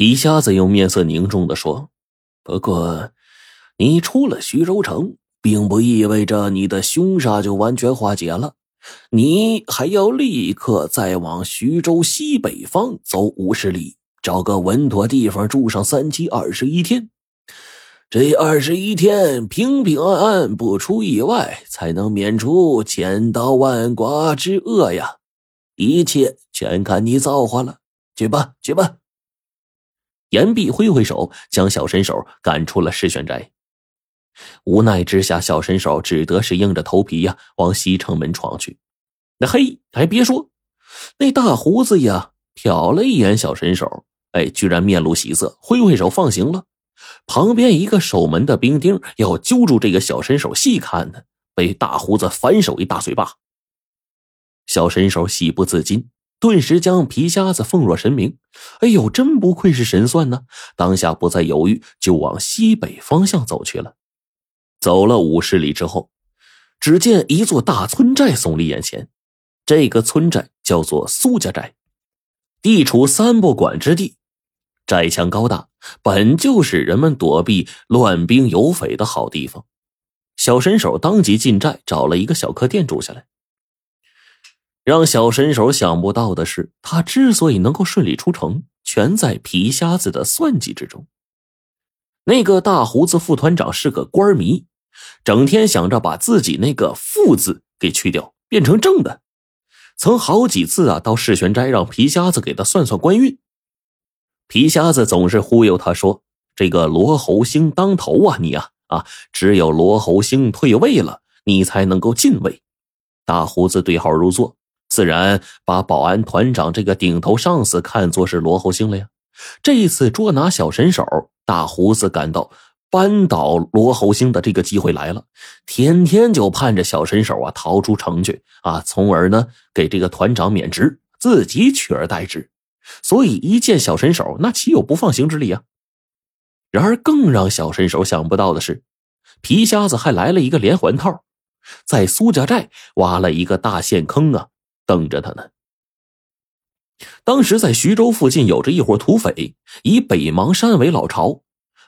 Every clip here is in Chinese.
皮瞎子又面色凝重的说：“不过，你出了徐州城，并不意味着你的凶杀就完全化解了。你还要立刻再往徐州西北方走五十里，找个稳妥地方住上三七二十一天。这二十一天平平安安，不出意外，才能免除千刀万剐之恶呀！一切全看你造化了。去吧，去吧。”严碧挥挥手，将小神手赶出了世轩斋。无奈之下，小神手只得是硬着头皮呀，往西城门闯去。那嘿，还别说，那大胡子呀，瞟了一眼小神手，哎，居然面露喜色，挥挥手放行了。旁边一个守门的兵丁要揪住这个小神手细看呢，被大胡子反手一大嘴巴。小神手喜不自禁。顿时将皮瞎子奉若神明，哎呦，真不愧是神算呢！当下不再犹豫，就往西北方向走去了。走了五十里之后，只见一座大村寨耸立眼前。这个村寨叫做苏家寨，地处三不管之地，寨墙高大，本就是人们躲避乱兵游匪的好地方。小神手当即进寨，找了一个小客店住下来。让小神手想不到的是，他之所以能够顺利出城，全在皮瞎子的算计之中。那个大胡子副团长是个官迷，整天想着把自己那个“副”字给去掉，变成正的。曾好几次啊，到世玄斋让皮瞎子给他算算官运。皮瞎子总是忽悠他说：“这个罗侯星当头啊，你啊啊，只有罗侯星退位了，你才能够进位。”大胡子对号入座。自然把保安团长这个顶头上司看作是罗侯星了呀。这一次捉拿小神手，大胡子感到扳倒罗侯星的这个机会来了，天天就盼着小神手啊逃出城去啊，从而呢给这个团长免职，自己取而代之。所以一见小神手，那岂有不放行之理啊？然而更让小神手想不到的是，皮瞎子还来了一个连环套，在苏家寨挖了一个大陷坑啊！等着他呢。当时在徐州附近有着一伙土匪，以北邙山为老巢，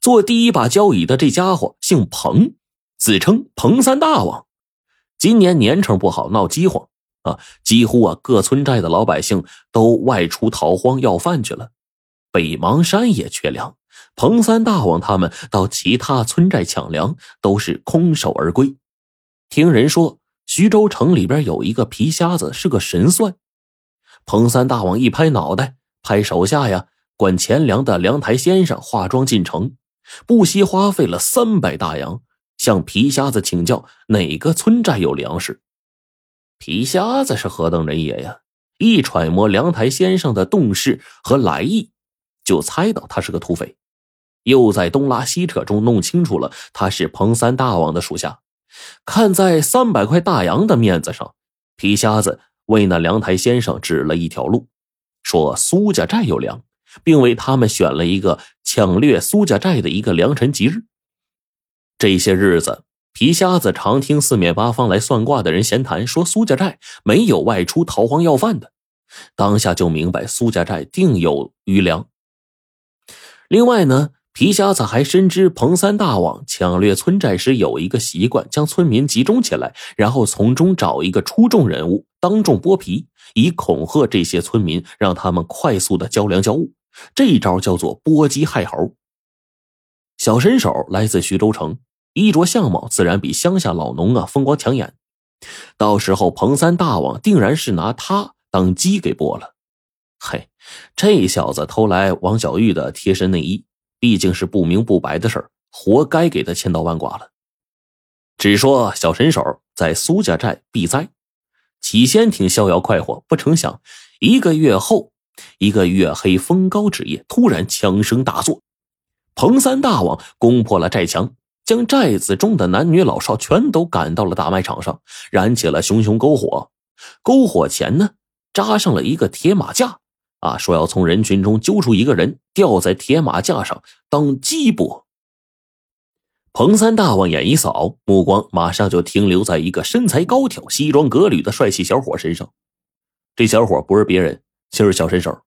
做第一把交椅的这家伙姓彭，自称彭三大王。今年年成不好，闹饥荒啊，几乎啊各村寨的老百姓都外出逃荒要饭去了，北邙山也缺粮。彭三大王他们到其他村寨抢粮，都是空手而归。听人说。徐州城里边有一个皮瞎子，是个神算。彭三大王一拍脑袋，派手下呀管钱粮的粮台先生化妆进城，不惜花费了三百大洋，向皮瞎子请教哪个村寨有粮食。皮瞎子是何等人也呀！一揣摩粮台先生的动势和来意，就猜到他是个土匪，又在东拉西扯中弄清楚了他是彭三大王的属下。看在三百块大洋的面子上，皮瞎子为那凉台先生指了一条路，说苏家寨有粮，并为他们选了一个抢掠苏家寨的一个良辰吉日。这些日子，皮瞎子常听四面八方来算卦的人闲谈，说苏家寨没有外出逃荒要饭的，当下就明白苏家寨定有余粮。另外呢。皮瞎子还深知彭三大王抢掠村寨时有一个习惯，将村民集中起来，然后从中找一个出众人物当众剥皮，以恐吓这些村民，让他们快速的交粮交物。这一招叫做剥鸡害猴。小身手来自徐州城，衣着相貌自然比乡下老农啊风光抢眼。到时候彭三大王定然是拿他当鸡给剥了。嘿，这小子偷来王小玉的贴身内衣。毕竟是不明不白的事儿，活该给他千刀万剐了。只说小神手在苏家寨避灾，起先挺逍遥快活，不成想一个月后，一个月黑风高之夜，突然枪声大作，彭三大王攻破了寨墙，将寨子中的男女老少全都赶到了大卖场上，燃起了熊熊篝火。篝火前呢，扎上了一个铁马架。啊，说要从人群中揪出一个人，吊在铁马架上当鸡脖。彭三大王眼一扫，目光马上就停留在一个身材高挑、西装革履的帅气小伙身上。这小伙不是别人，就是小神手。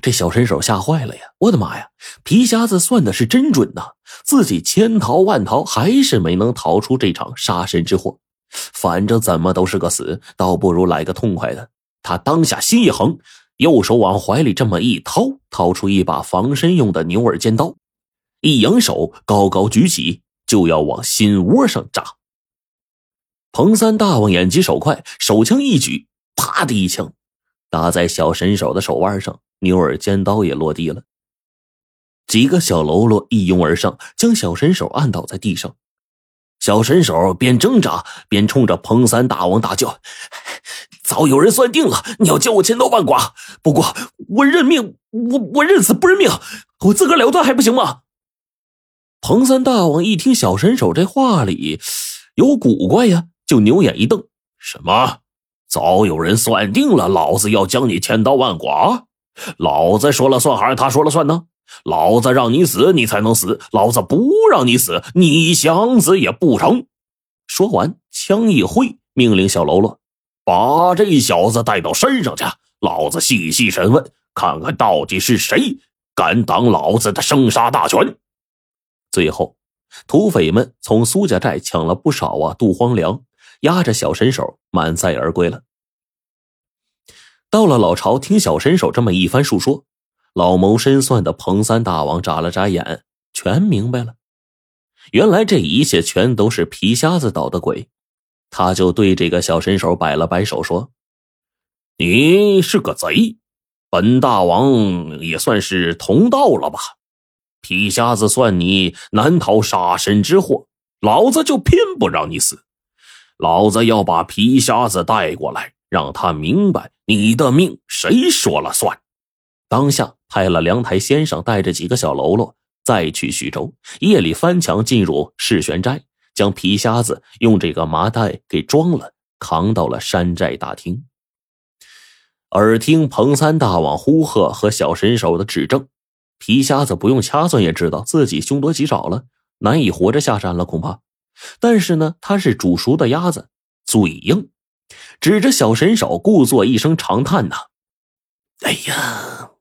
这小神手吓坏了呀！我的妈呀，皮瞎子算的是真准呐！自己千逃万逃，还是没能逃出这场杀身之祸。反正怎么都是个死，倒不如来个痛快的。他当下心一横，右手往怀里这么一掏，掏出一把防身用的牛耳尖刀，一扬手高高举起，就要往心窝上扎。彭三大王眼疾手快，手枪一举，啪的一枪，打在小神手的手腕上。牛耳尖刀也落地了，几个小喽啰一拥而上，将小神手按倒在地上。小神手边挣扎边冲着彭三大王大叫：“早有人算定了，你要将我千刀万剐。不过我认命，我我认死不认命，我自个了断还不行吗？”彭三大王一听小神手这话里有古怪呀，就牛眼一瞪：“什么？早有人算定了，老子要将你千刀万剐？”老子说了算还是他说了算呢？老子让你死，你才能死；老子不让你死，你想死也不成。说完，枪一挥，命令小喽啰把这小子带到山上去，老子细细审问，看看到底是谁敢挡老子的生杀大权。最后，土匪们从苏家寨抢了不少啊杜荒粮，押着小神手满载而归了。到了老巢，听小神手这么一番述说，老谋深算的彭三大王眨了眨眼，全明白了。原来这一切全都是皮瞎子捣的鬼。他就对这个小神手摆了摆手，说：“你是个贼，本大王也算是同道了吧？皮瞎子算你难逃杀身之祸，老子就偏不让你死。老子要把皮瞎子带过来。”让他明白你的命谁说了算。当下派了梁台先生带着几个小喽啰再去徐州，夜里翻墙进入世玄斋，将皮瞎子用这个麻袋给装了，扛到了山寨大厅。耳听彭三大王呼喝和小神手的指证，皮瞎子不用掐算也知道自己凶多吉少了，难以活着下山了，恐怕。但是呢，他是煮熟的鸭子，嘴硬。指着小神手，故作一声长叹：“呐，哎呀，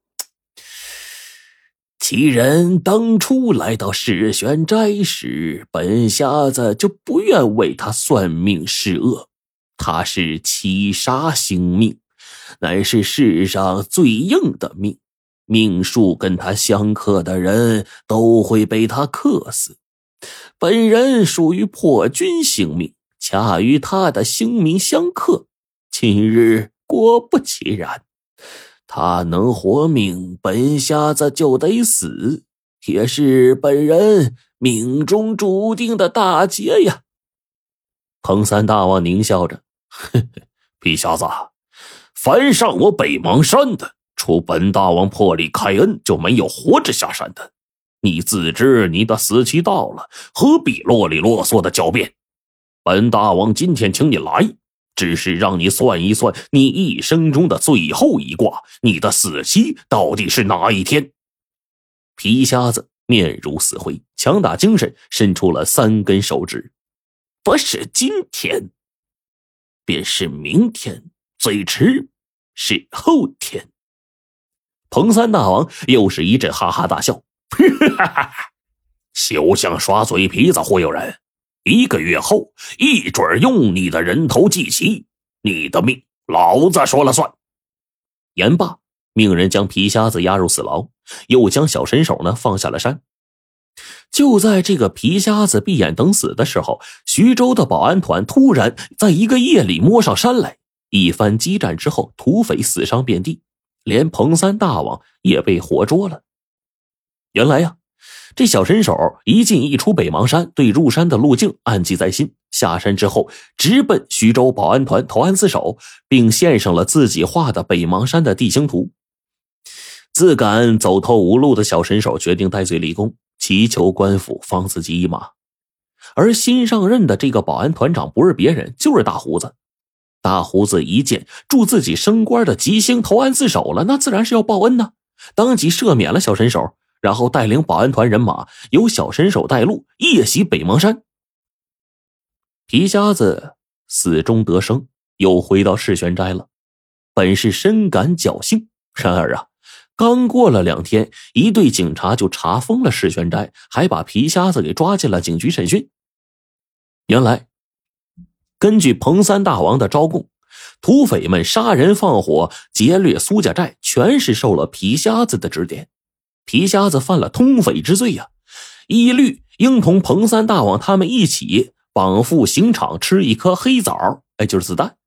其人当初来到世玄斋时，本瞎子就不愿为他算命施恶。他是七杀星命，乃是世上最硬的命，命数跟他相克的人都会被他克死。本人属于破军星命。”恰与他的星名相克，今日果不其然，他能活命，本瞎子就得死，也是本人命中注定的大劫呀。彭三大王狞笑着：“呵呵，皮瞎子，凡上我北邙山的，除本大王破例开恩，就没有活着下山的。你自知你的死期到了，何必啰里啰嗦的狡辩？”本大王今天请你来，只是让你算一算你一生中的最后一卦，你的死期到底是哪一天？皮瞎子面如死灰，强打精神，伸出了三根手指。不是今天，便是明天，最迟是后天。彭三大王又是一阵哈哈大笑，哈哈，休想耍嘴皮子忽悠人。一个月后，一准用你的人头祭旗，你的命老子说了算。言罢，命人将皮瞎子押入死牢，又将小神手呢放下了山。就在这个皮瞎子闭眼等死的时候，徐州的保安团突然在一个夜里摸上山来。一番激战之后，土匪死伤遍地，连彭三大王也被活捉了。原来呀。这小神手一进一出北邙山，对入山的路径暗记在心。下山之后，直奔徐州保安团投案自首，并献上了自己画的北邙山的地形图。自感走投无路的小神手决定戴罪立功，祈求官府放自己一马。而新上任的这个保安团长不是别人，就是大胡子。大胡子一见助自己升官的吉星投案自首了，那自然是要报恩呢，当即赦免了小神手。然后带领保安团人马，由小神手带路，夜袭北邙山。皮瞎子死中得生，又回到世玄斋了。本是深感侥幸，然而啊，刚过了两天，一队警察就查封了石玄斋，还把皮瞎子给抓进了警局审讯。原来，根据彭三大王的招供，土匪们杀人放火、劫掠苏家寨，全是受了皮瞎子的指点。皮瞎子犯了通匪之罪呀，一律应同彭三大王他们一起绑赴刑场，吃一颗黑枣，哎，就是子弹。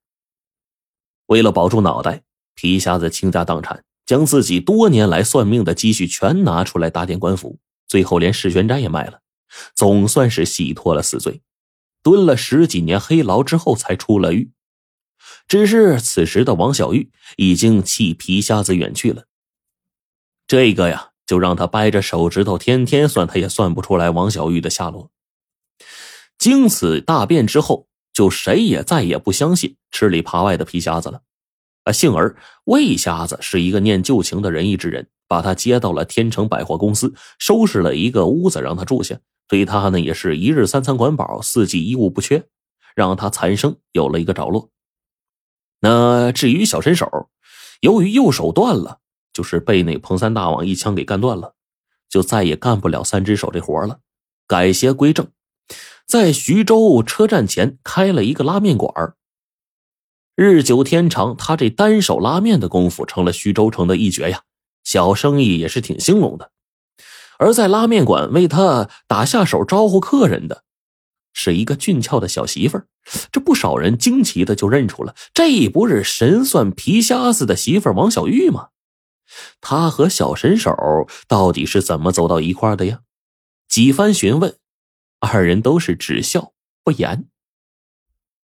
为了保住脑袋，皮瞎子倾家荡产。将自己多年来算命的积蓄全拿出来打点官府，最后连石玄斋也卖了，总算是洗脱了死罪，蹲了十几年黑牢之后才出了狱。只是此时的王小玉已经弃皮瞎子远去了，这个呀，就让他掰着手指头，天天算，他也算不出来王小玉的下落。经此大变之后，就谁也再也不相信吃里扒外的皮瞎子了。啊，幸而魏瞎子是一个念旧情的仁义之人，把他接到了天成百货公司，收拾了一个屋子让他住下，对他呢也是一日三餐管饱，四季衣物不缺，让他残生有了一个着落。那至于小身手，由于右手断了，就是被那彭三大王一枪给干断了，就再也干不了三只手这活了，改邪归正，在徐州车站前开了一个拉面馆日久天长，他这单手拉面的功夫成了徐州城的一绝呀，小生意也是挺兴隆的。而在拉面馆为他打下手招呼客人的，是一个俊俏的小媳妇儿。这不少人惊奇的就认出了，这不是神算皮瞎子的媳妇王小玉吗？他和小神手到底是怎么走到一块的呀？几番询问，二人都是只笑不言。